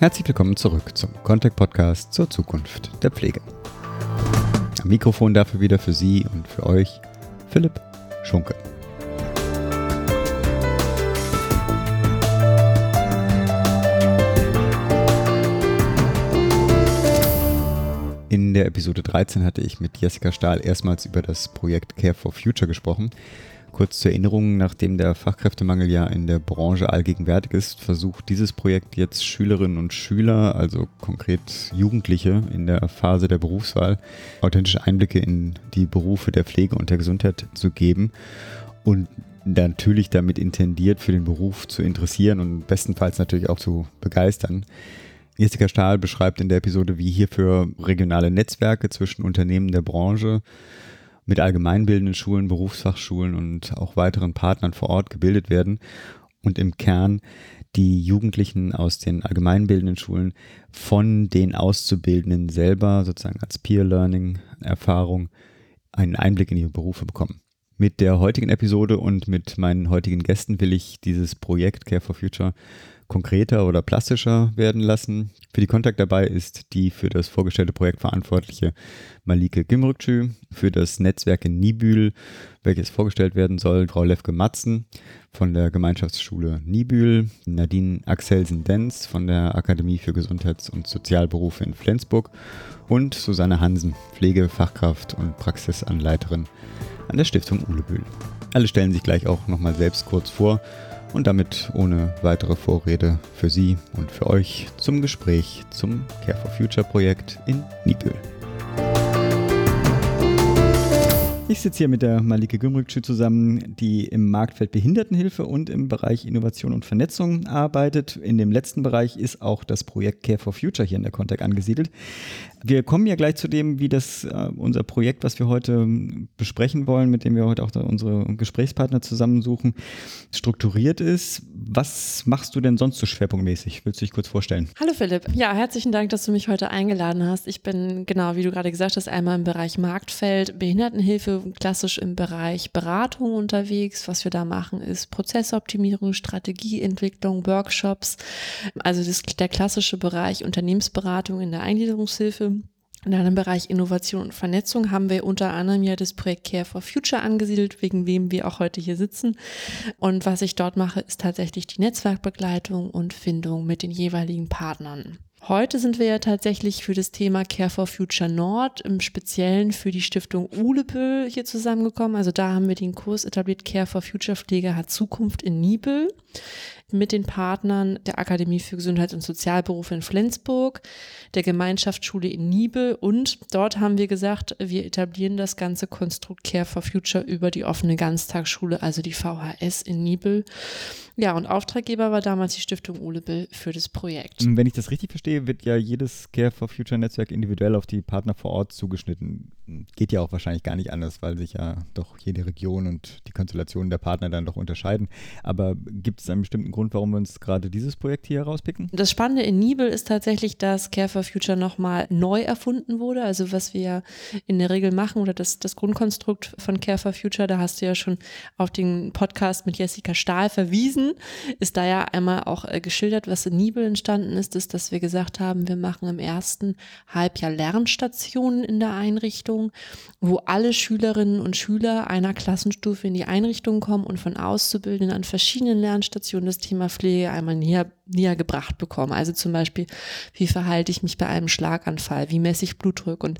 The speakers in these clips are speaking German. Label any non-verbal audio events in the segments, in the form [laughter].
Herzlich willkommen zurück zum Contact Podcast zur Zukunft der Pflege. Am Mikrofon dafür wieder für Sie und für euch Philipp Schunke. In der Episode 13 hatte ich mit Jessica Stahl erstmals über das Projekt Care for Future gesprochen. Kurz zur Erinnerung, nachdem der Fachkräftemangel ja in der Branche allgegenwärtig ist, versucht dieses Projekt jetzt Schülerinnen und Schüler, also konkret Jugendliche in der Phase der Berufswahl, authentische Einblicke in die Berufe der Pflege und der Gesundheit zu geben und natürlich damit intendiert, für den Beruf zu interessieren und bestenfalls natürlich auch zu begeistern. Jessica Stahl beschreibt in der Episode, wie hierfür regionale Netzwerke zwischen Unternehmen der Branche mit allgemeinbildenden Schulen, Berufsfachschulen und auch weiteren Partnern vor Ort gebildet werden und im Kern die Jugendlichen aus den allgemeinbildenden Schulen von den Auszubildenden selber sozusagen als Peer-Learning-Erfahrung einen Einblick in ihre Berufe bekommen. Mit der heutigen Episode und mit meinen heutigen Gästen will ich dieses Projekt Care for Future konkreter oder plastischer werden lassen. Für die Kontakt dabei ist die für das vorgestellte Projekt verantwortliche Malike Gimrükçü, für das Netzwerk in Nibül, welches vorgestellt werden soll, Frau Lefke Matzen von der Gemeinschaftsschule Nibül, Nadine Axelsen-Denz von der Akademie für Gesundheits- und Sozialberufe in Flensburg und Susanne Hansen, Pflegefachkraft und Praxisanleiterin an der Stiftung Ulebühl. Alle stellen sich gleich auch nochmal selbst kurz vor und damit ohne weitere Vorrede für Sie und für euch zum Gespräch zum Care for Future Projekt in Nibül. Ich sitze hier mit der Malike Gümrükçü zusammen, die im Marktfeld Behindertenhilfe und im Bereich Innovation und Vernetzung arbeitet. In dem letzten Bereich ist auch das Projekt Care for Future hier in der Contact angesiedelt. Wir kommen ja gleich zu dem, wie das äh, unser Projekt, was wir heute besprechen wollen, mit dem wir heute auch unsere Gesprächspartner zusammensuchen, strukturiert ist. Was machst du denn sonst so schwerpunktmäßig? Willst du dich kurz vorstellen? Hallo Philipp. Ja, herzlichen Dank, dass du mich heute eingeladen hast. Ich bin genau, wie du gerade gesagt hast, einmal im Bereich Marktfeld Behindertenhilfe, klassisch im Bereich Beratung unterwegs. Was wir da machen, ist Prozessoptimierung, Strategieentwicklung, Workshops. Also das, der klassische Bereich Unternehmensberatung in der Eingliederungshilfe. In einem Bereich Innovation und Vernetzung haben wir unter anderem ja das Projekt Care for Future angesiedelt, wegen wem wir auch heute hier sitzen. Und was ich dort mache, ist tatsächlich die Netzwerkbegleitung und Findung mit den jeweiligen Partnern. Heute sind wir ja tatsächlich für das Thema Care for Future Nord, im Speziellen für die Stiftung Ulepel hier zusammengekommen. Also da haben wir den Kurs etabliert, Care for Future Pflege hat Zukunft in Nibel mit den Partnern der Akademie für Gesundheits- und Sozialberufe in Flensburg, der Gemeinschaftsschule in Nibel und dort haben wir gesagt, wir etablieren das ganze Konstrukt Care for Future über die offene Ganztagsschule, also die VHS in Nibel. Ja, und Auftraggeber war damals die Stiftung Ulebill für das Projekt. Wenn ich das richtig verstehe, wird ja jedes Care for Future Netzwerk individuell auf die Partner vor Ort zugeschnitten. Geht ja auch wahrscheinlich gar nicht anders, weil sich ja doch jede Region und die Konstellationen der Partner dann doch unterscheiden. Aber gibt es einen bestimmten Grund, warum wir uns gerade dieses Projekt hier herauspicken? Das Spannende in Nibel ist tatsächlich, dass Care for Future nochmal neu erfunden wurde. Also was wir in der Regel machen oder das, das Grundkonstrukt von Care for Future, da hast du ja schon auf den Podcast mit Jessica Stahl verwiesen, ist da ja einmal auch äh, geschildert, was in Nibel entstanden ist, ist, dass wir gesagt haben, wir machen im ersten Halbjahr Lernstationen in der Einrichtung, wo alle Schülerinnen und Schüler einer Klassenstufe in die Einrichtung kommen und von Auszubildenden an verschiedenen Lernstationen das Thema Pflege einmal näher, näher gebracht bekommen. Also zum Beispiel, wie verhalte ich mich bei einem Schlaganfall? Wie messe ich Blutdruck? Und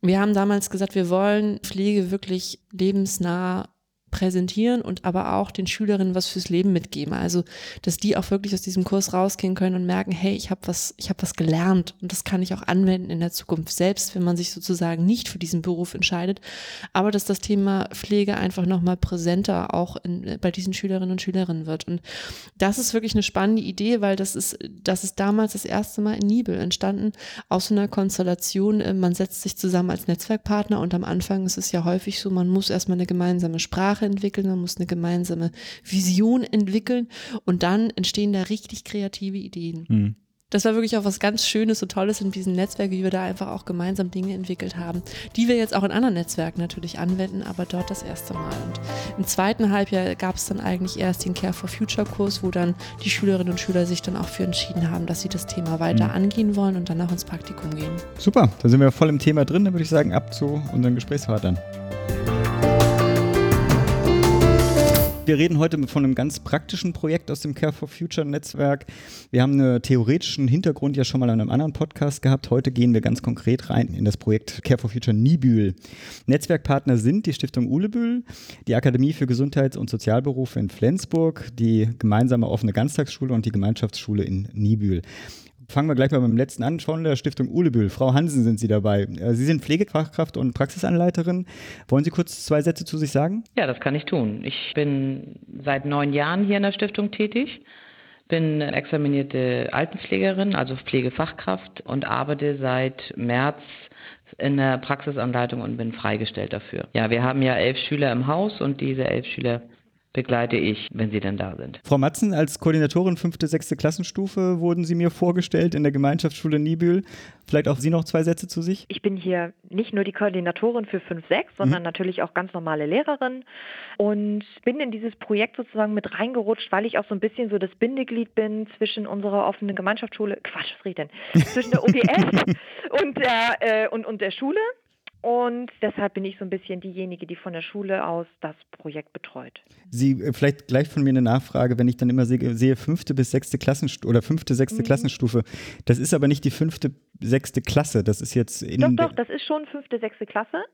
wir haben damals gesagt, wir wollen Pflege wirklich lebensnah präsentieren und aber auch den Schülerinnen was fürs Leben mitgeben. Also, dass die auch wirklich aus diesem Kurs rausgehen können und merken, hey, ich habe was, ich habe was gelernt und das kann ich auch anwenden in der Zukunft, selbst wenn man sich sozusagen nicht für diesen Beruf entscheidet. Aber dass das Thema Pflege einfach nochmal präsenter auch in, bei diesen Schülerinnen und Schülerinnen wird. Und das ist wirklich eine spannende Idee, weil das ist, das ist damals das erste Mal in Nibel entstanden, aus einer Konstellation. Äh, man setzt sich zusammen als Netzwerkpartner und am Anfang ist es ja häufig so, man muss erstmal eine gemeinsame Sprache Sprache entwickeln, man muss eine gemeinsame Vision entwickeln und dann entstehen da richtig kreative Ideen. Mhm. das war wirklich auch was ganz Schönes und Tolles in diesem Netzwerk, wie wir da einfach auch gemeinsam Dinge entwickelt haben, die wir jetzt auch in anderen Netzwerken natürlich anwenden, aber dort das erste Mal. Und im zweiten Halbjahr gab es dann eigentlich erst den Care for Future Kurs, wo dann die Schülerinnen und Schüler sich dann auch für entschieden haben, dass sie das Thema weiter mhm. angehen wollen und dann auch ins Praktikum gehen. Super, da sind wir voll im Thema drin, dann würde ich sagen, ab zu unseren Gesprächspartnern. Wir reden heute von einem ganz praktischen Projekt aus dem Care for Future Netzwerk. Wir haben einen theoretischen Hintergrund ja schon mal in einem anderen Podcast gehabt. Heute gehen wir ganz konkret rein in das Projekt Care for Future Nibül. Netzwerkpartner sind die Stiftung Ulebühl, die Akademie für Gesundheits- und Sozialberufe in Flensburg, die gemeinsame offene Ganztagsschule und die Gemeinschaftsschule in Nibül. Fangen wir gleich mal beim letzten an. Von der Stiftung Ulebühl. Frau Hansen sind Sie dabei. Äh, Sie sind Pflegefachkraft und Praxisanleiterin. Wollen Sie kurz zwei Sätze zu sich sagen? Ja, das kann ich tun. Ich bin seit neun Jahren hier in der Stiftung tätig bin examinierte Altenpflegerin, also Pflegefachkraft und arbeite seit März in der Praxisanleitung und bin freigestellt dafür. Ja, wir haben ja elf Schüler im Haus und diese elf Schüler begleite ich, wenn Sie denn da sind. Frau Matzen, als Koordinatorin fünfte, sechste Klassenstufe wurden Sie mir vorgestellt in der Gemeinschaftsschule Niebühl. Vielleicht auch Sie noch zwei Sätze zu sich? Ich bin hier nicht nur die Koordinatorin für 5, 6, sondern mhm. natürlich auch ganz normale Lehrerin und bin in dieses Projekt sozusagen mit reingerutscht, weil ich auch so ein bisschen so das Bindeglied bin zwischen unserer offenen Gemeinschaftsschule, Quatsch, was rede denn, zwischen der [laughs] OBS und der, äh, und, und der Schule. Und deshalb bin ich so ein bisschen diejenige, die von der Schule aus das Projekt betreut. Sie, äh, vielleicht gleich von mir eine Nachfrage, wenn ich dann immer sehe, sehe fünfte bis sechste Klassenstufe oder fünfte, sechste mhm. Klassenstufe. Das ist aber nicht die fünfte, sechste Klasse. Das ist jetzt in. Doch, doch, das ist schon fünfte, sechste Klasse.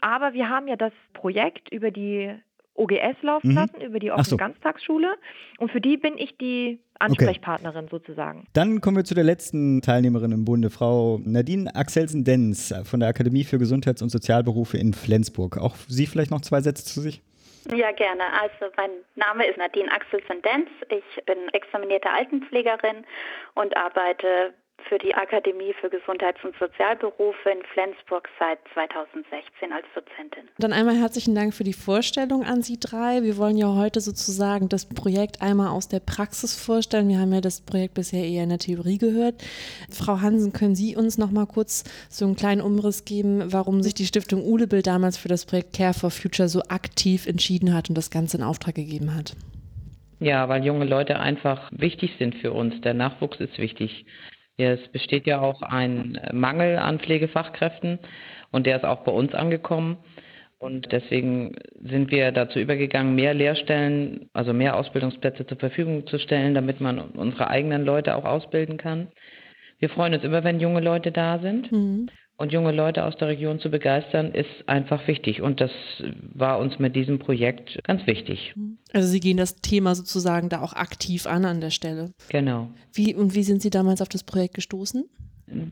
Aber wir haben ja das Projekt über die OGS laufen mhm. lassen, über die offene so. Ganztagsschule. Und für die bin ich die Ansprechpartnerin okay. sozusagen. Dann kommen wir zu der letzten Teilnehmerin im Bunde, Frau Nadine Axelsen-Denz von der Akademie für Gesundheits- und Sozialberufe in Flensburg. Auch Sie vielleicht noch zwei Sätze zu sich? Ja, gerne. Also mein Name ist Nadine Axelsen-Denz. Ich bin examinierte Altenpflegerin und arbeite für die Akademie für Gesundheits- und Sozialberufe in Flensburg seit 2016 als Dozentin. Dann einmal herzlichen Dank für die Vorstellung an Sie drei. Wir wollen ja heute sozusagen das Projekt einmal aus der Praxis vorstellen. Wir haben ja das Projekt bisher eher in der Theorie gehört. Frau Hansen, können Sie uns noch mal kurz so einen kleinen Umriss geben, warum sich die Stiftung Ulebill damals für das Projekt Care for Future so aktiv entschieden hat und das Ganze in Auftrag gegeben hat? Ja, weil junge Leute einfach wichtig sind für uns. Der Nachwuchs ist wichtig. Es besteht ja auch ein Mangel an Pflegefachkräften und der ist auch bei uns angekommen. Und deswegen sind wir dazu übergegangen, mehr Lehrstellen, also mehr Ausbildungsplätze zur Verfügung zu stellen, damit man unsere eigenen Leute auch ausbilden kann. Wir freuen uns immer, wenn junge Leute da sind. Mhm. Und junge Leute aus der Region zu begeistern, ist einfach wichtig. Und das war uns mit diesem Projekt ganz wichtig. Also Sie gehen das Thema sozusagen da auch aktiv an an der Stelle. Genau. Wie, und wie sind Sie damals auf das Projekt gestoßen?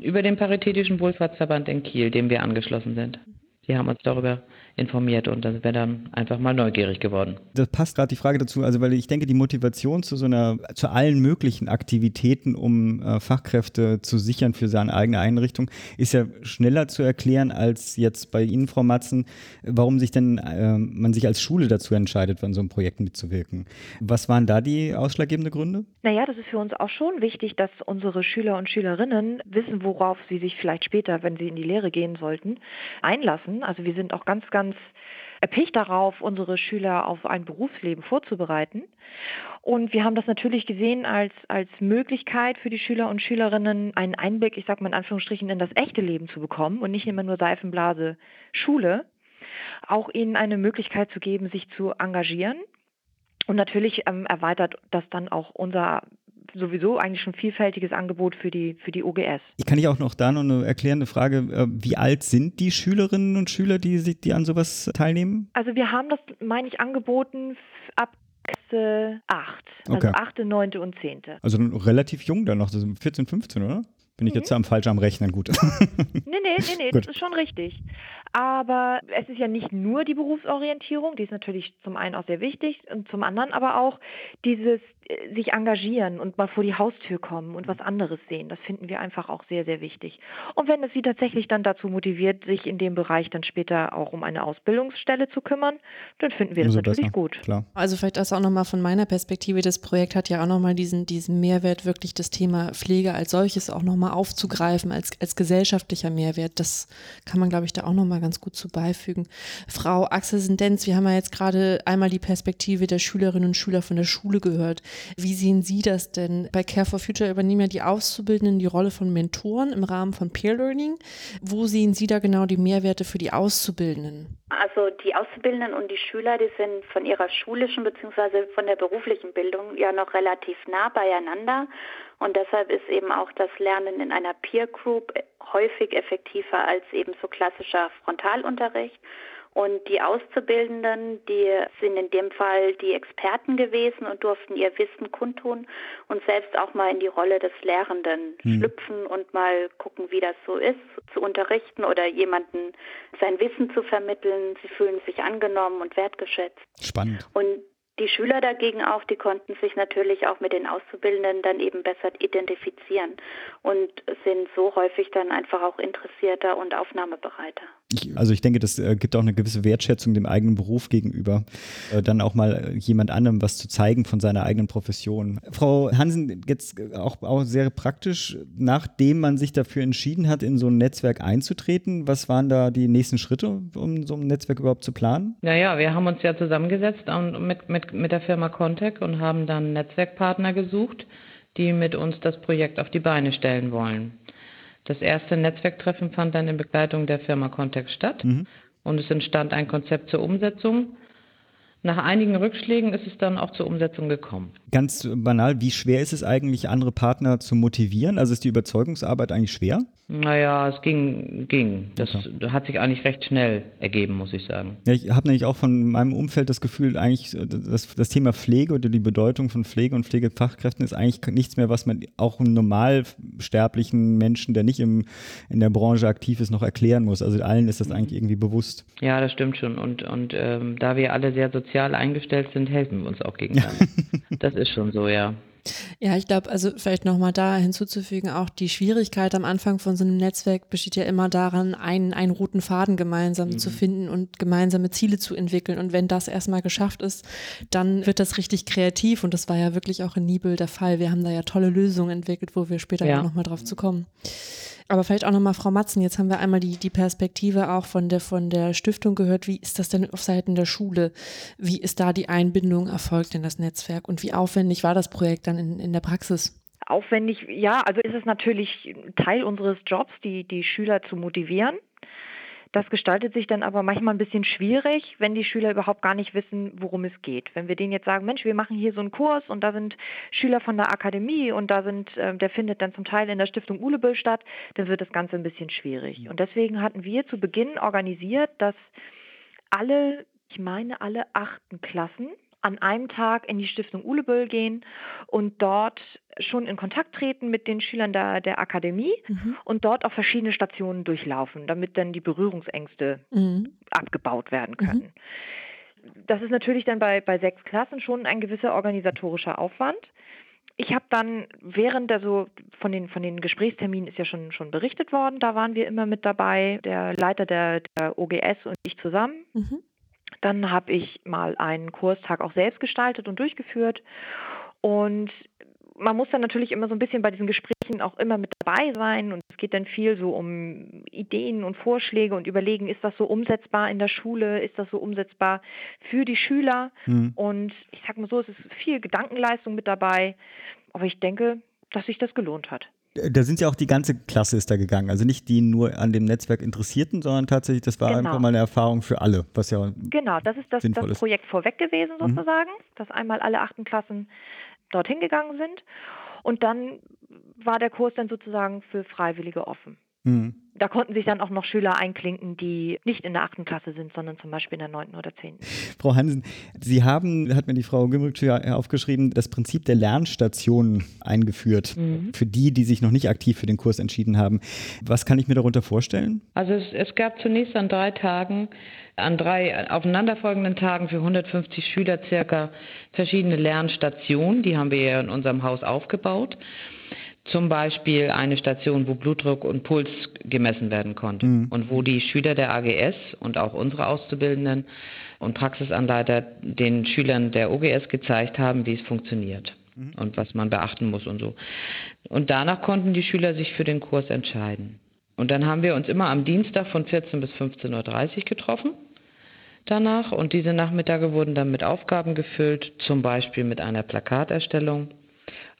Über den Paritätischen Wohlfahrtsverband in Kiel, dem wir angeschlossen sind. Sie haben uns darüber informiert und da sind wir dann einfach mal neugierig geworden. Das passt gerade die Frage dazu, also weil ich denke, die Motivation zu so einer, zu allen möglichen Aktivitäten, um äh, Fachkräfte zu sichern für seine eigene Einrichtung, ist ja schneller zu erklären als jetzt bei Ihnen, Frau Matzen, warum sich denn äh, man sich als Schule dazu entscheidet, an so einem Projekt mitzuwirken. Was waren da die ausschlaggebenden Gründe? Naja, das ist für uns auch schon wichtig, dass unsere Schüler und Schülerinnen wissen, worauf sie sich vielleicht später, wenn sie in die Lehre gehen sollten, einlassen. Also wir sind auch ganz, ganz ganz erpicht darauf, unsere Schüler auf ein Berufsleben vorzubereiten. Und wir haben das natürlich gesehen als, als Möglichkeit für die Schüler und Schülerinnen, einen Einblick, ich sage mal in Anführungsstrichen, in das echte Leben zu bekommen und nicht immer nur Seifenblase Schule. Auch ihnen eine Möglichkeit zu geben, sich zu engagieren. Und natürlich ähm, erweitert das dann auch unser sowieso eigentlich schon vielfältiges Angebot für die, für die OGS. Ich kann ich auch noch da noch eine erklärende Frage. Äh, wie alt sind die Schülerinnen und Schüler, die, die an sowas teilnehmen? Also wir haben das, meine ich, angeboten ab 8, also okay. 8., 9. und 10. Also relativ jung dann noch, das sind 14, 15, oder? Bin ich mhm. jetzt am falsch am Rechnen? Gut. nee, nee, nee, nee, [laughs] das ist schon richtig. Aber es ist ja nicht nur die Berufsorientierung, die ist natürlich zum einen auch sehr wichtig und zum anderen aber auch dieses äh, sich engagieren und mal vor die Haustür kommen und was anderes sehen. Das finden wir einfach auch sehr, sehr wichtig. Und wenn es sie tatsächlich dann dazu motiviert, sich in dem Bereich dann später auch um eine Ausbildungsstelle zu kümmern, dann finden wir das natürlich besser, gut. Klar. Also vielleicht das auch nochmal von meiner Perspektive. Das Projekt hat ja auch nochmal diesen, diesen Mehrwert, wirklich das Thema Pflege als solches auch nochmal aufzugreifen, als, als gesellschaftlicher Mehrwert. Das kann man, glaube ich, da auch nochmal ganz gut zu beifügen. Frau Axel Sendenz, wir haben ja jetzt gerade einmal die Perspektive der Schülerinnen und Schüler von der Schule gehört. Wie sehen Sie das denn? Bei Care for Future übernehmen ja die Auszubildenden die Rolle von Mentoren im Rahmen von Peer Learning. Wo sehen Sie da genau die Mehrwerte für die Auszubildenden? Also die Auszubildenden und die Schüler, die sind von ihrer schulischen bzw. von der beruflichen Bildung ja noch relativ nah beieinander. Und deshalb ist eben auch das Lernen in einer Peer Group häufig effektiver als eben so klassischer Frontalunterricht. Und die Auszubildenden, die sind in dem Fall die Experten gewesen und durften ihr Wissen kundtun und selbst auch mal in die Rolle des Lehrenden Hm. schlüpfen und mal gucken, wie das so ist, zu unterrichten oder jemanden sein Wissen zu vermitteln. Sie fühlen sich angenommen und wertgeschätzt. Spannend. Und die Schüler dagegen auch, die konnten sich natürlich auch mit den Auszubildenden dann eben besser identifizieren und sind so häufig dann einfach auch interessierter und aufnahmebereiter. Ich, also ich denke, das äh, gibt auch eine gewisse Wertschätzung dem eigenen Beruf gegenüber, äh, dann auch mal äh, jemand anderem was zu zeigen von seiner eigenen Profession. Frau Hansen, jetzt äh, auch, auch sehr praktisch, nachdem man sich dafür entschieden hat, in so ein Netzwerk einzutreten, was waren da die nächsten Schritte, um so ein Netzwerk überhaupt zu planen? Naja, wir haben uns ja zusammengesetzt und mit, mit, mit der Firma Contec und haben dann Netzwerkpartner gesucht, die mit uns das Projekt auf die Beine stellen wollen. Das erste Netzwerktreffen fand dann in Begleitung der Firma Contec statt Mhm. und es entstand ein Konzept zur Umsetzung. Nach einigen Rückschlägen ist es dann auch zur Umsetzung gekommen. Ganz banal, wie schwer ist es eigentlich, andere Partner zu motivieren? Also ist die Überzeugungsarbeit eigentlich schwer? Naja, es ging, ging. Das Okay. hat sich eigentlich recht schnell ergeben, muss ich sagen. Ja, ich habe nämlich auch von meinem Umfeld das Gefühl, eigentlich das, das Thema Pflege oder die Bedeutung von Pflege und Pflegefachkräften ist eigentlich nichts mehr, was man auch einem normalsterblichen Menschen, der nicht im, in der Branche aktiv ist, noch erklären muss. Also allen ist das eigentlich irgendwie bewusst. Ja, das stimmt schon. Und, und ähm, da wir alle sehr sozial eingestellt sind, helfen wir uns auch gegenseitig. [laughs] das ist schon so, ja. Ja, ich glaube, also vielleicht nochmal da hinzuzufügen, auch die Schwierigkeit am Anfang von so einem Netzwerk besteht ja immer daran, einen, einen roten Faden gemeinsam zu finden und gemeinsame Ziele zu entwickeln. Und wenn das erstmal geschafft ist, dann wird das richtig kreativ. Und das war ja wirklich auch in Nibel der Fall. Wir haben da ja tolle Lösungen entwickelt, wo wir später Ja. auch nochmal drauf zu kommen. Aber vielleicht auch nochmal Frau Matzen, jetzt haben wir einmal die, die Perspektive auch von der, von der Stiftung gehört. Wie ist das denn auf Seiten der Schule? Wie ist da die Einbindung erfolgt in das Netzwerk und wie aufwendig war das Projekt dann in, in der Praxis? Aufwendig, ja, also ist es natürlich Teil unseres Jobs, die, die Schüler zu motivieren. Das gestaltet sich dann aber manchmal ein bisschen schwierig, wenn die Schüler überhaupt gar nicht wissen, worum es geht. Wenn wir denen jetzt sagen, Mensch, wir machen hier so einen Kurs und da sind Schüler von der Akademie und da sind, äh, der findet dann zum Teil in der Stiftung Ulebüll statt, dann wird das Ganze ein bisschen schwierig. Und deswegen hatten wir zu Beginn organisiert, dass alle, ich meine alle achten Klassen an einem Tag in die Stiftung Ulebüll gehen und dort schon in Kontakt treten mit den Schülern der, der Akademie Mhm. und dort auch verschiedene Stationen durchlaufen, damit dann die Berührungsängste Mhm. abgebaut werden können. Das ist natürlich dann bei, bei sechs Klassen schon ein gewisser organisatorischer Aufwand. Ich habe dann während der so von den von den Gesprächsterminen ist ja schon schon berichtet worden, da waren wir immer mit dabei, der Leiter der, der OGS und ich zusammen. Mhm. Dann habe ich mal einen Kurstag auch selbst gestaltet und durchgeführt. Und man muss dann natürlich immer so ein bisschen bei diesen Gesprächen auch immer mit dabei sein. Und es geht dann viel so um Ideen und Vorschläge und überlegen, ist das so umsetzbar in der Schule? Ist das so umsetzbar für die Schüler? Hm. Und ich sag mal so, es ist viel Gedankenleistung mit dabei. Aber ich denke, dass sich das gelohnt hat. Da sind ja auch die ganze Klasse ist da gegangen. Also nicht die nur an dem Netzwerk Interessierten, sondern tatsächlich, das war Genau. einfach mal eine Erfahrung für alle, was ja Genau, das ist das, das ist. Projekt vorweg gewesen Mhm. sozusagen, dass einmal alle achten Klassen dorthin gegangen sind und dann war der Kurs dann sozusagen für Freiwillige offen. Mhm. Da konnten sich dann auch noch Schüler einklinken, die nicht in der achten Klasse sind, sondern zum Beispiel in der neunten oder zehnten. Frau Hansen, Sie haben, hat mir die Frau Gümrich aufgeschrieben, das Prinzip der Lernstation eingeführt mhm. für die, die sich noch nicht aktiv für den Kurs entschieden haben. Was kann ich mir darunter vorstellen? Also es, es gab zunächst an drei Tagen an drei aufeinanderfolgenden Tagen für 150 Schüler circa verschiedene Lernstationen. Die haben wir ja in unserem Haus aufgebaut. Zum Beispiel eine Station, wo Blutdruck und Puls gemessen werden konnte mhm. und wo die Schüler der AGS und auch unsere Auszubildenden und Praxisanleiter den Schülern der OGS gezeigt haben, wie es funktioniert mhm. und was man beachten muss und so. Und danach konnten die Schüler sich für den Kurs entscheiden. Und dann haben wir uns immer am Dienstag von 14 bis 15.30 Uhr getroffen danach und diese Nachmittage wurden dann mit Aufgaben gefüllt, zum Beispiel mit einer Plakaterstellung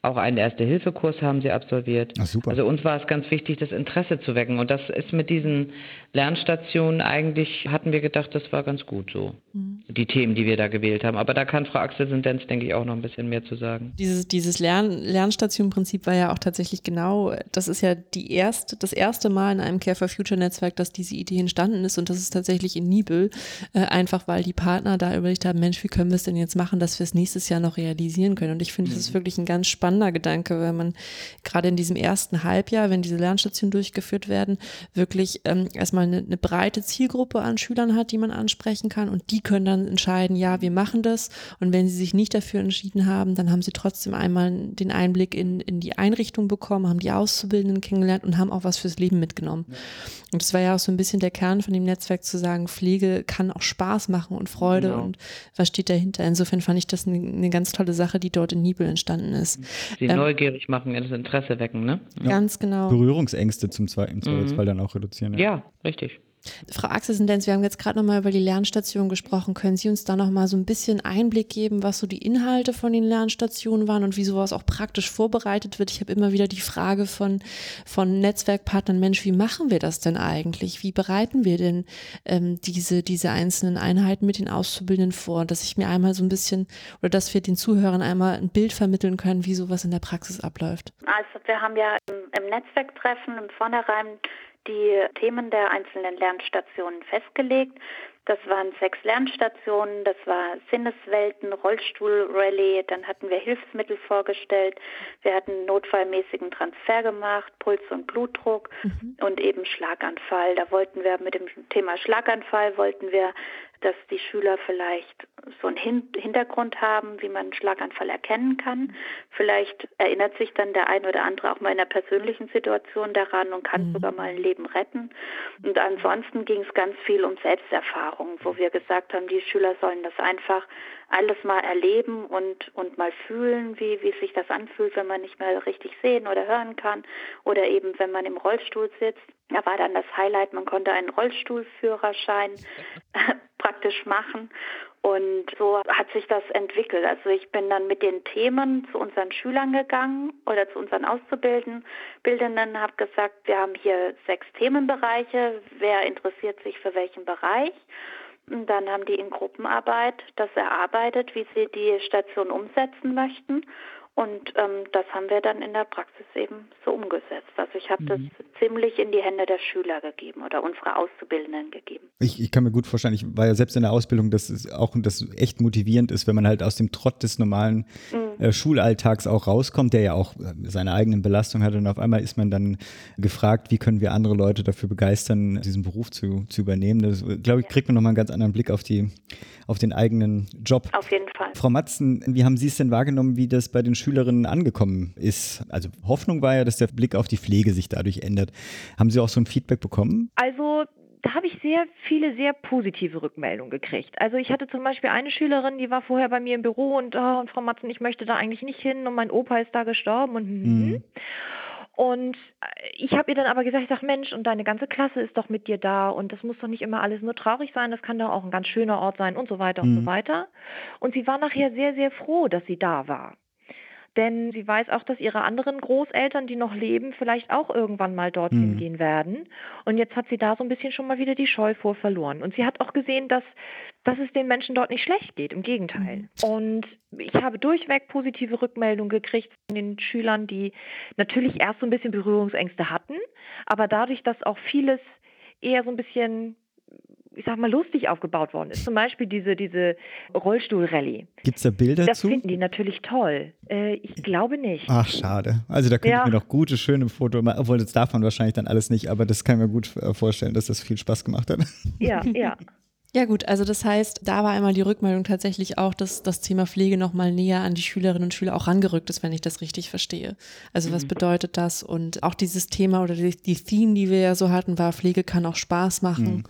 auch einen Erste-Hilfe-Kurs haben sie absolviert. Ach, super. Also uns war es ganz wichtig, das Interesse zu wecken. Und das ist mit diesen Lernstationen eigentlich, hatten wir gedacht, das war ganz gut so. Mhm. Die Themen, die wir da gewählt haben. Aber da kann Frau Axel Sendenz, denke ich, auch noch ein bisschen mehr zu sagen. Dieses, dieses Lern, Lernstation-Prinzip war ja auch tatsächlich genau, das ist ja die erste, das erste Mal in einem Care for Future Netzwerk, dass diese Idee entstanden ist. Und das ist tatsächlich in Nibel, äh, einfach weil die Partner da überlegt haben, Mensch, wie können wir es denn jetzt machen, dass wir es nächstes Jahr noch realisieren können. Und ich finde, mhm. das ist wirklich ein ganz spannender Gedanke, wenn man gerade in diesem ersten Halbjahr, wenn diese Lernstationen durchgeführt werden, wirklich ähm, erstmal eine, eine breite Zielgruppe an Schülern hat, die man ansprechen kann und die können dann entscheiden, ja, wir machen das und wenn sie sich nicht dafür entschieden haben, dann haben sie trotzdem einmal den Einblick in, in die Einrichtung bekommen, haben die Auszubildenden kennengelernt und haben auch was fürs Leben mitgenommen. Ja. Und das war ja auch so ein bisschen der Kern von dem Netzwerk zu sagen, Pflege kann auch Spaß machen und Freude genau. und was steht dahinter. Insofern fand ich das eine, eine ganz tolle Sache, die dort in Nibel entstanden ist. Sie ähm, neugierig machen, das Interesse wecken, ne? Ja. Ganz genau. Berührungsängste zum im Zweifelsfall mhm. dann auch reduzieren. Ja, ja richtig. Frau Axelsendenz, wir haben jetzt gerade nochmal über die Lernstation gesprochen. Können Sie uns da nochmal so ein bisschen Einblick geben, was so die Inhalte von den Lernstationen waren und wie sowas auch praktisch vorbereitet wird? Ich habe immer wieder die Frage von, von Netzwerkpartnern, Mensch, wie machen wir das denn eigentlich? Wie bereiten wir denn ähm, diese, diese einzelnen Einheiten mit den Auszubildenden vor? Dass ich mir einmal so ein bisschen oder dass wir den Zuhörern einmal ein Bild vermitteln können, wie sowas in der Praxis abläuft. Also wir haben ja im, im Netzwerktreffen im Vornherein die Themen der einzelnen Lernstationen festgelegt. Das waren sechs Lernstationen, das war Sinneswelten, Rollstuhlrallye, dann hatten wir Hilfsmittel vorgestellt, wir hatten notfallmäßigen Transfer gemacht, Puls und Blutdruck mhm. und eben Schlaganfall. Da wollten wir mit dem Thema Schlaganfall wollten wir dass die Schüler vielleicht so einen Hintergrund haben, wie man einen Schlaganfall erkennen kann. Vielleicht erinnert sich dann der ein oder andere auch mal in einer persönlichen Situation daran und kann mhm. sogar mal ein Leben retten. Und ansonsten ging es ganz viel um Selbsterfahrung, wo wir gesagt haben, die Schüler sollen das einfach alles mal erleben und, und mal fühlen, wie, wie sich das anfühlt, wenn man nicht mehr richtig sehen oder hören kann oder eben wenn man im Rollstuhl sitzt. Da war dann das Highlight, man konnte einen Rollstuhlführerschein [laughs] praktisch machen. Und so hat sich das entwickelt. Also ich bin dann mit den Themen zu unseren Schülern gegangen oder zu unseren Auszubildenden, habe gesagt, wir haben hier sechs Themenbereiche. Wer interessiert sich für welchen Bereich? Und dann haben die in Gruppenarbeit das erarbeitet, wie sie die Station umsetzen möchten. Und ähm, das haben wir dann in der Praxis eben so umgesetzt. Also ich habe mhm. das ziemlich in die Hände der Schüler gegeben oder unserer Auszubildenden gegeben. Ich, ich kann mir gut vorstellen, ich war ja selbst in der Ausbildung, dass es auch das echt motivierend ist, wenn man halt aus dem Trott des normalen mhm. äh, Schulalltags auch rauskommt, der ja auch äh, seine eigenen Belastungen hat und auf einmal ist man dann gefragt, wie können wir andere Leute dafür begeistern, diesen Beruf zu, zu übernehmen. Das, glaube ich, kriegt man nochmal einen ganz anderen Blick auf die, auf den eigenen Job. Auf jeden Fall. Frau Matzen, wie haben Sie es denn wahrgenommen, wie das bei den Schülern Schülerinnen angekommen ist? Also Hoffnung war ja, dass der Blick auf die Pflege sich dadurch ändert. Haben Sie auch so ein Feedback bekommen? Also da habe ich sehr viele sehr positive Rückmeldungen gekriegt. Also ich hatte zum Beispiel eine Schülerin, die war vorher bei mir im Büro und, oh, und Frau Matzen, ich möchte da eigentlich nicht hin und mein Opa ist da gestorben und mhm. Und ich habe ihr dann aber gesagt, ich sage, Mensch, und deine ganze Klasse ist doch mit dir da und das muss doch nicht immer alles nur traurig sein, das kann doch auch ein ganz schöner Ort sein und so weiter mhm. und so weiter. Und sie war nachher sehr, sehr froh, dass sie da war denn sie weiß auch, dass ihre anderen Großeltern, die noch leben, vielleicht auch irgendwann mal dorthin mhm. gehen werden. Und jetzt hat sie da so ein bisschen schon mal wieder die Scheu vor verloren. Und sie hat auch gesehen, dass dass es den Menschen dort nicht schlecht geht, im Gegenteil. Mhm. Und ich habe durchweg positive Rückmeldungen gekriegt von den Schülern, die natürlich erst so ein bisschen Berührungsängste hatten, aber dadurch, dass auch vieles eher so ein bisschen ich sag mal, lustig aufgebaut worden ist. Zum Beispiel diese, diese Rollstuhl-Rallye. Gibt es da Bilder das zu? Das finden die natürlich toll. Äh, ich glaube nicht. Ach, schade. Also da könnte ja. ich mir noch gute, schöne Fotos machen, obwohl das darf man wahrscheinlich dann alles nicht, aber das kann ich mir gut äh, vorstellen, dass das viel Spaß gemacht hat. Ja, ja. [laughs] Ja gut, also das heißt, da war einmal die Rückmeldung tatsächlich auch, dass das Thema Pflege nochmal näher an die Schülerinnen und Schüler auch rangerückt ist, wenn ich das richtig verstehe. Also was mhm. bedeutet das? Und auch dieses Thema oder die, die Theme, die wir ja so hatten, war Pflege kann auch Spaß machen. Mhm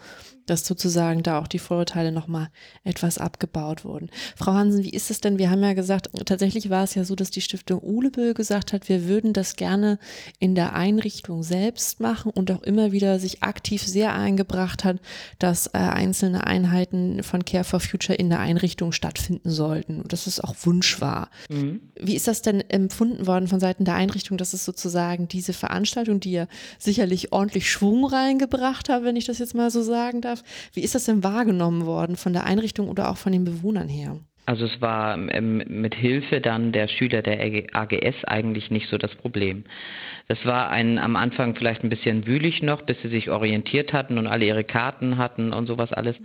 dass sozusagen da auch die Vorurteile nochmal etwas abgebaut wurden. Frau Hansen, wie ist es denn? Wir haben ja gesagt, tatsächlich war es ja so, dass die Stiftung Ulebö gesagt hat, wir würden das gerne in der Einrichtung selbst machen und auch immer wieder sich aktiv sehr eingebracht hat, dass äh, einzelne Einheiten von Care for Future in der Einrichtung stattfinden sollten und dass es auch Wunsch war. Mhm. Wie ist das denn empfunden worden von Seiten der Einrichtung, dass es sozusagen diese Veranstaltung, die ja sicherlich ordentlich Schwung reingebracht hat, wenn ich das jetzt mal so sagen darf, darf. Wie ist das denn wahrgenommen worden von der Einrichtung oder auch von den Bewohnern her? Also es war ähm, mit Hilfe dann der Schüler der AGS eigentlich nicht so das Problem. Das war ein, am Anfang vielleicht ein bisschen wühlig noch, bis sie sich orientiert hatten und alle ihre Karten hatten und sowas alles.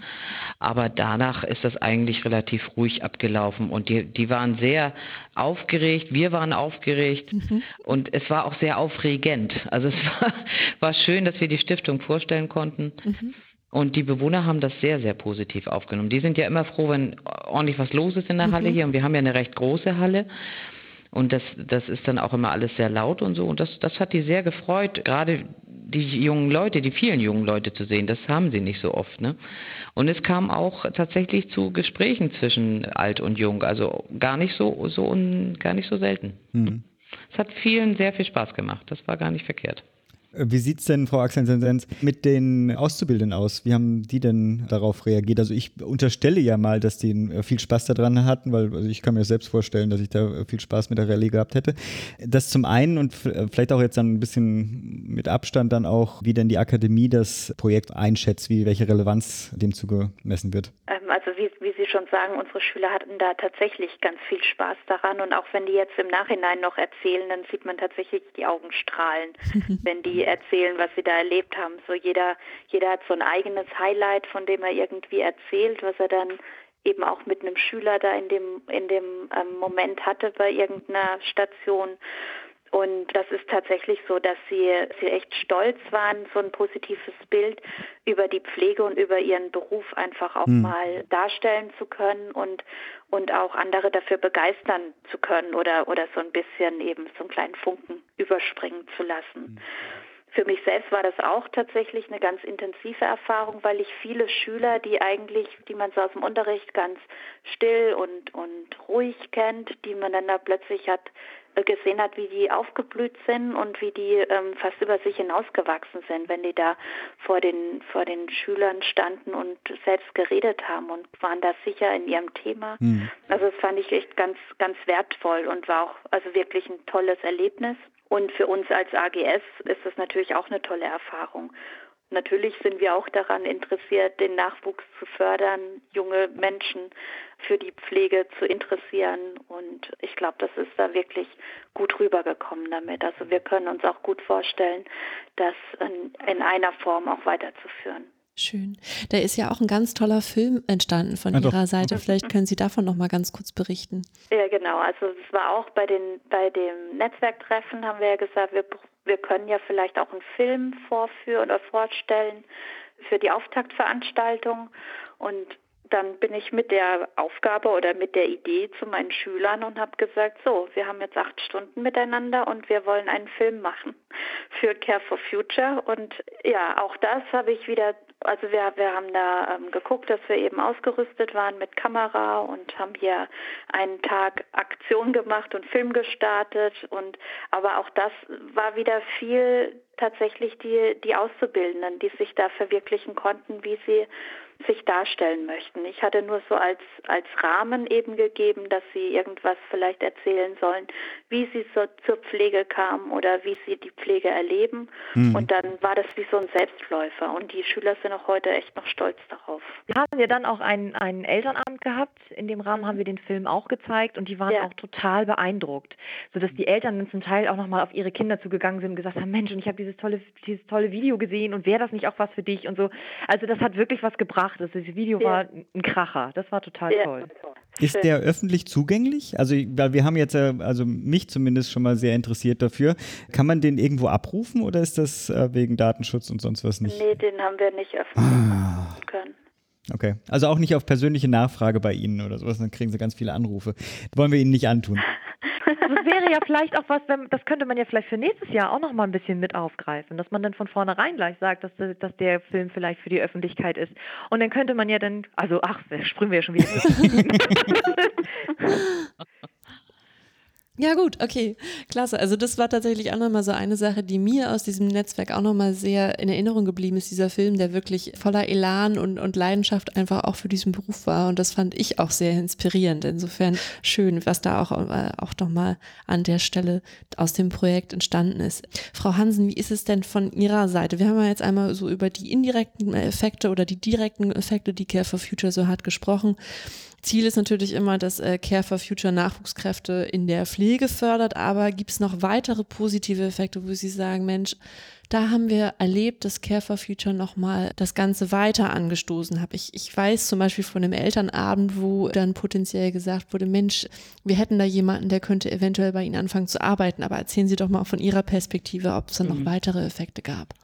Aber danach ist das eigentlich relativ ruhig abgelaufen und die, die waren sehr aufgeregt, wir waren aufgeregt mhm. und es war auch sehr aufregend. Also es [laughs] war, war schön, dass wir die Stiftung vorstellen konnten. Mhm. Und die Bewohner haben das sehr, sehr positiv aufgenommen. Die sind ja immer froh, wenn ordentlich was los ist in der mhm. Halle hier. Und wir haben ja eine recht große Halle. Und das, das ist dann auch immer alles sehr laut und so. Und das, das hat die sehr gefreut, gerade die jungen Leute, die vielen jungen Leute zu sehen. Das haben sie nicht so oft. Ne? Und es kam auch tatsächlich zu Gesprächen zwischen alt und jung. Also gar nicht so, so un, gar nicht so selten. Mhm. Es hat vielen sehr viel Spaß gemacht. Das war gar nicht verkehrt. Wie sieht es denn, Frau Axel-Sensenz, mit den Auszubildenden aus? Wie haben die denn darauf reagiert? Also ich unterstelle ja mal, dass die äh, viel Spaß daran hatten, weil also ich kann mir selbst vorstellen, dass ich da äh, viel Spaß mit der Rallye gehabt hätte. Das zum einen und äh, vielleicht auch jetzt dann ein bisschen mit Abstand dann auch, wie denn die Akademie das Projekt einschätzt, wie welche Relevanz dem zugemessen wird. Ähm, also wie, wie Sie schon sagen, unsere Schüler hatten da tatsächlich ganz viel Spaß daran und auch wenn die jetzt im Nachhinein noch erzählen, dann sieht man tatsächlich die Augen strahlen, [laughs] wenn die erzählen, was sie da erlebt haben. So jeder, jeder hat so ein eigenes Highlight, von dem er irgendwie erzählt, was er dann eben auch mit einem Schüler da in dem, in dem ähm, Moment hatte bei irgendeiner Station. Und das ist tatsächlich so, dass sie, sie echt stolz waren, so ein positives Bild über die Pflege und über ihren Beruf einfach auch hm. mal darstellen zu können und, und auch andere dafür begeistern zu können oder, oder so ein bisschen eben so einen kleinen Funken überspringen zu lassen. Hm. Für mich selbst war das auch tatsächlich eine ganz intensive Erfahrung, weil ich viele Schüler, die eigentlich, die man so aus dem Unterricht ganz still und, und ruhig kennt, die man dann da plötzlich hat äh, gesehen hat, wie die aufgeblüht sind und wie die ähm, fast über sich hinausgewachsen sind, wenn die da vor den vor den Schülern standen und selbst geredet haben und waren da sicher in ihrem Thema. Mhm. Also das fand ich echt ganz ganz wertvoll und war auch also wirklich ein tolles Erlebnis. Und für uns als AGS ist das natürlich auch eine tolle Erfahrung. Natürlich sind wir auch daran interessiert, den Nachwuchs zu fördern, junge Menschen für die Pflege zu interessieren. Und ich glaube, das ist da wirklich gut rübergekommen damit. Also wir können uns auch gut vorstellen, das in, in einer Form auch weiterzuführen. Schön. Da ist ja auch ein ganz toller Film entstanden von ja, Ihrer doch. Seite. Vielleicht können Sie davon noch mal ganz kurz berichten. Ja, genau. Also es war auch bei den bei dem Netzwerktreffen haben wir ja gesagt, wir wir können ja vielleicht auch einen Film vorführen oder vorstellen für die Auftaktveranstaltung und dann bin ich mit der Aufgabe oder mit der Idee zu meinen Schülern und habe gesagt, so, wir haben jetzt acht Stunden miteinander und wir wollen einen Film machen für Care for Future. Und ja, auch das habe ich wieder, also wir, wir haben da ähm, geguckt, dass wir eben ausgerüstet waren mit Kamera und haben hier einen Tag Aktion gemacht und Film gestartet. Und aber auch das war wieder viel tatsächlich die, die Auszubildenden, die sich da verwirklichen konnten, wie sie sich darstellen möchten. Ich hatte nur so als, als Rahmen eben gegeben, dass sie irgendwas vielleicht erzählen sollen, wie sie so zur Pflege kamen oder wie sie die Pflege erleben. Mhm. Und dann war das wie so ein Selbstläufer. Und die Schüler sind auch heute echt noch stolz darauf. Wir haben ja dann auch einen, einen Elternabend gehabt. In dem Rahmen haben wir den Film auch gezeigt und die waren ja. auch total beeindruckt, sodass die Eltern dann zum Teil auch nochmal auf ihre Kinder zugegangen sind und gesagt haben, Mensch, und ich habe dieses tolle, dieses tolle Video gesehen und wäre das nicht auch was für dich und so. Also das hat wirklich was gebracht. Also das Video ja. war ein Kracher. Das war total ja. toll. Ist der öffentlich zugänglich? Also, weil wir haben jetzt, also mich zumindest schon mal sehr interessiert dafür. Kann man den irgendwo abrufen oder ist das äh, wegen Datenschutz und sonst was nicht? Nee, den haben wir nicht öffentlich ah. können. Okay, also auch nicht auf persönliche Nachfrage bei Ihnen oder sowas, dann kriegen Sie ganz viele Anrufe. Das wollen wir Ihnen nicht antun. [laughs] Das wäre ja vielleicht auch was, wenn, das könnte man ja vielleicht für nächstes Jahr auch noch mal ein bisschen mit aufgreifen, dass man dann von vornherein gleich sagt, dass, dass der Film vielleicht für die Öffentlichkeit ist. Und dann könnte man ja dann, also ach, springen wir ja schon wieder. [laughs] Ja gut, okay, klasse. Also das war tatsächlich auch nochmal so eine Sache, die mir aus diesem Netzwerk auch nochmal sehr in Erinnerung geblieben ist, dieser Film, der wirklich voller Elan und, und Leidenschaft einfach auch für diesen Beruf war. Und das fand ich auch sehr inspirierend. Insofern schön, was da auch, äh, auch nochmal an der Stelle aus dem Projekt entstanden ist. Frau Hansen, wie ist es denn von Ihrer Seite? Wir haben ja jetzt einmal so über die indirekten Effekte oder die direkten Effekte, die Care for Future so hat, gesprochen. Ziel ist natürlich immer, dass äh, Care for Future Nachwuchskräfte in der Pflege fördert, aber gibt es noch weitere positive Effekte, wo Sie sagen, Mensch, da haben wir erlebt, dass Care for Future nochmal das Ganze weiter angestoßen hat. Ich, ich weiß zum Beispiel von einem Elternabend, wo dann potenziell gesagt wurde, Mensch, wir hätten da jemanden, der könnte eventuell bei Ihnen anfangen zu arbeiten, aber erzählen Sie doch mal von Ihrer Perspektive, ob es da noch mhm. weitere Effekte gab.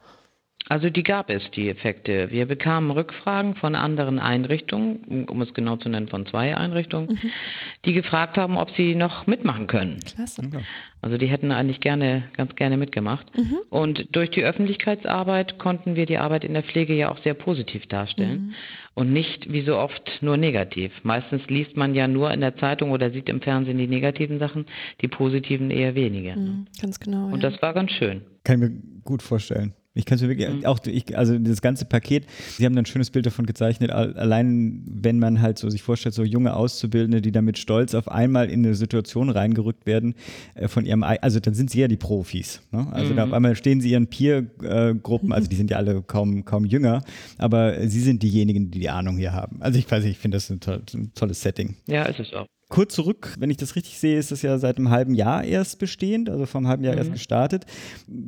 Also die gab es, die Effekte. Wir bekamen Rückfragen von anderen Einrichtungen, um es genau zu nennen, von zwei Einrichtungen, mhm. die gefragt haben, ob sie noch mitmachen können. Klasse. Also die hätten eigentlich gerne, ganz gerne mitgemacht. Mhm. Und durch die Öffentlichkeitsarbeit konnten wir die Arbeit in der Pflege ja auch sehr positiv darstellen mhm. und nicht wie so oft nur negativ. Meistens liest man ja nur in der Zeitung oder sieht im Fernsehen die negativen Sachen, die positiven eher weniger. Mhm, ganz genau. Und ja. das war ganz schön. Kann ich mir gut vorstellen. Ich kann es mir wirklich, mhm. auch ich, also das ganze Paket, Sie haben ein schönes Bild davon gezeichnet, allein wenn man halt so sich vorstellt, so junge Auszubildende, die damit stolz auf einmal in eine Situation reingerückt werden äh, von ihrem, also dann sind sie ja die Profis. Ne? Also mhm. da auf einmal stehen sie ihren Peer-Gruppen, also die sind ja alle kaum, kaum jünger, aber sie sind diejenigen, die die Ahnung hier haben. Also ich weiß nicht, ich finde das ein, toll, ein tolles Setting. Ja, ist es auch kurz zurück, wenn ich das richtig sehe, ist das ja seit einem halben Jahr erst bestehend, also vom halben Jahr mhm. erst gestartet.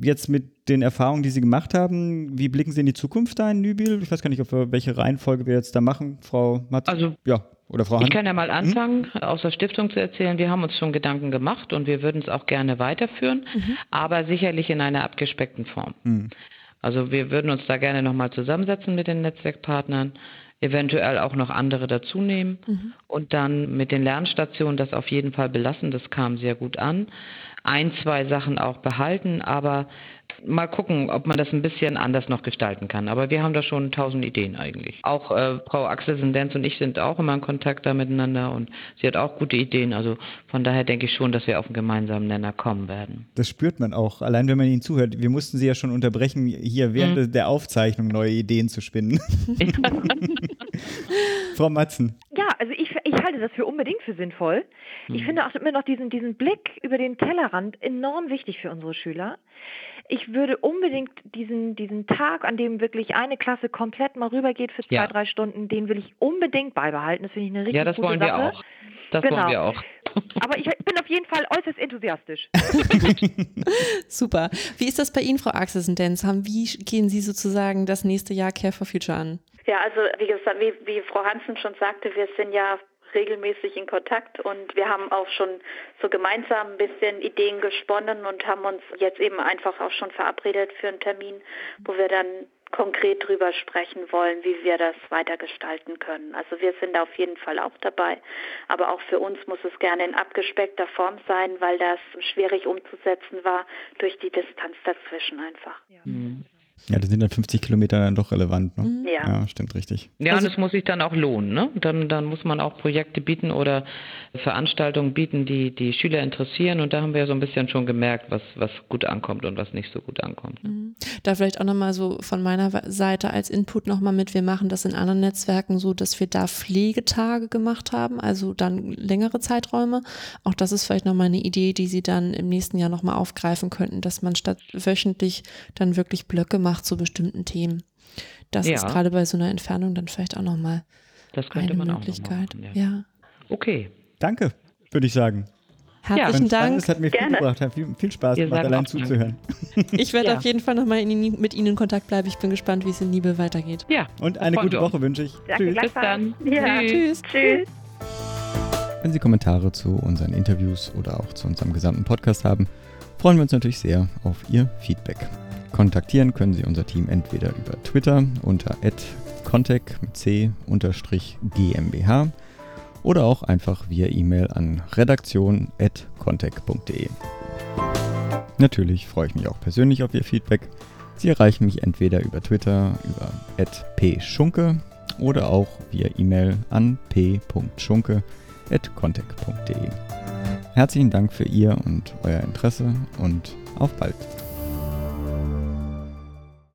Jetzt mit den Erfahrungen, die Sie gemacht haben, wie blicken Sie in die Zukunft da in Nübil? Ich weiß gar nicht, auf welche Reihenfolge wir jetzt da machen, Frau Matz. Also, ja. Oder Frau Hand? Ich kann ja mal hm? anfangen, mhm. aus der Stiftung zu erzählen. Wir haben uns schon Gedanken gemacht und wir würden es auch gerne weiterführen, mhm. aber sicherlich in einer abgespeckten Form. Mhm. Also wir würden uns da gerne nochmal zusammensetzen mit den Netzwerkpartnern eventuell auch noch andere dazu nehmen mhm. und dann mit den Lernstationen das auf jeden Fall belassen. Das kam sehr gut an. Ein, zwei Sachen auch behalten, aber mal gucken, ob man das ein bisschen anders noch gestalten kann. Aber wir haben da schon tausend Ideen eigentlich. Auch äh, Frau Axel Sendenz und ich sind auch immer in Kontakt da miteinander und sie hat auch gute Ideen. Also von daher denke ich schon, dass wir auf einen gemeinsamen Nenner kommen werden. Das spürt man auch, allein wenn man ihnen zuhört. Wir mussten sie ja schon unterbrechen, hier während mhm. der Aufzeichnung neue Ideen zu spinnen. [laughs] Frau Matzen. Ja, also ich, ich halte das für unbedingt für sinnvoll. Ich mhm. finde auch immer noch diesen, diesen Blick über den Tellerrand enorm wichtig für unsere Schüler ich würde unbedingt diesen, diesen Tag, an dem wirklich eine Klasse komplett mal rübergeht für zwei, ja. drei Stunden, den will ich unbedingt beibehalten. Das finde ich eine richtig gute Sache. Ja, das wollen wir auch. Das genau. wollen wir auch. Aber ich bin auf jeden Fall äußerst enthusiastisch. [laughs] Super. Wie ist das bei Ihnen, Frau Axelsen-Denz? Wie gehen Sie sozusagen das nächste Jahr Care for Future an? Ja, also wie gesagt, wie, wie Frau Hansen schon sagte, wir sind ja regelmäßig in Kontakt und wir haben auch schon so gemeinsam ein bisschen Ideen gesponnen und haben uns jetzt eben einfach auch schon verabredet für einen Termin, wo wir dann konkret drüber sprechen wollen, wie wir das weiter gestalten können. Also wir sind auf jeden Fall auch dabei, aber auch für uns muss es gerne in abgespeckter Form sein, weil das schwierig umzusetzen war durch die Distanz dazwischen einfach. Ja. Mhm. Ja, das sind dann 50 Kilometer dann doch relevant. Ne? Mhm. Ja. ja, stimmt richtig. Ja, Also- das muss sich dann auch lohnen. Ne? Dann, dann muss man auch Projekte bieten oder Veranstaltungen bieten, die die Schüler interessieren. Und da haben wir ja so ein bisschen schon gemerkt, was, was gut ankommt und was nicht so gut ankommt. Mhm. Da vielleicht auch nochmal so von meiner Seite als Input nochmal mit, wir machen das in anderen Netzwerken so, dass wir da Pflegetage gemacht haben, also dann längere Zeiträume. Auch das ist vielleicht nochmal eine Idee, die Sie dann im nächsten Jahr nochmal aufgreifen könnten, dass man statt wöchentlich dann wirklich Blöcke macht zu bestimmten Themen. Das Ja. ist gerade bei so einer Entfernung dann vielleicht auch nochmal eine man auch noch mal Möglichkeit. machen. ja. Ja. Okay. Danke, würde ich sagen. Herzlichen Dank. Das hat mir viel Gerne. gebracht, hat viel, viel Spaß Wir gemacht, allein zuzuhören. [laughs] Ich werde Ja. auf jeden Fall nochmal mit Ihnen in Kontakt bleiben. Ich bin gespannt, wie es in Liebe weitergeht. Ja. Und eine gute. Woche wünsche ich. Danke Tschüss. Bis dann. Ja. Tschüss. Tschüss. Wenn Sie Kommentare zu unseren Interviews oder auch zu unserem gesamten Podcast haben, freuen wir uns natürlich sehr auf Ihr Feedback. Kontaktieren können Sie unser Team entweder über Twitter unter contact mit c unterstrich GmbH oder auch einfach via E-Mail an redaktion.contact.de. Natürlich freue ich mich auch persönlich auf Ihr Feedback. Sie erreichen mich entweder über Twitter über @pschunke oder auch via E-Mail an p.schunke@contact.de. Herzlichen Dank für Ihr und euer Interesse und auf bald.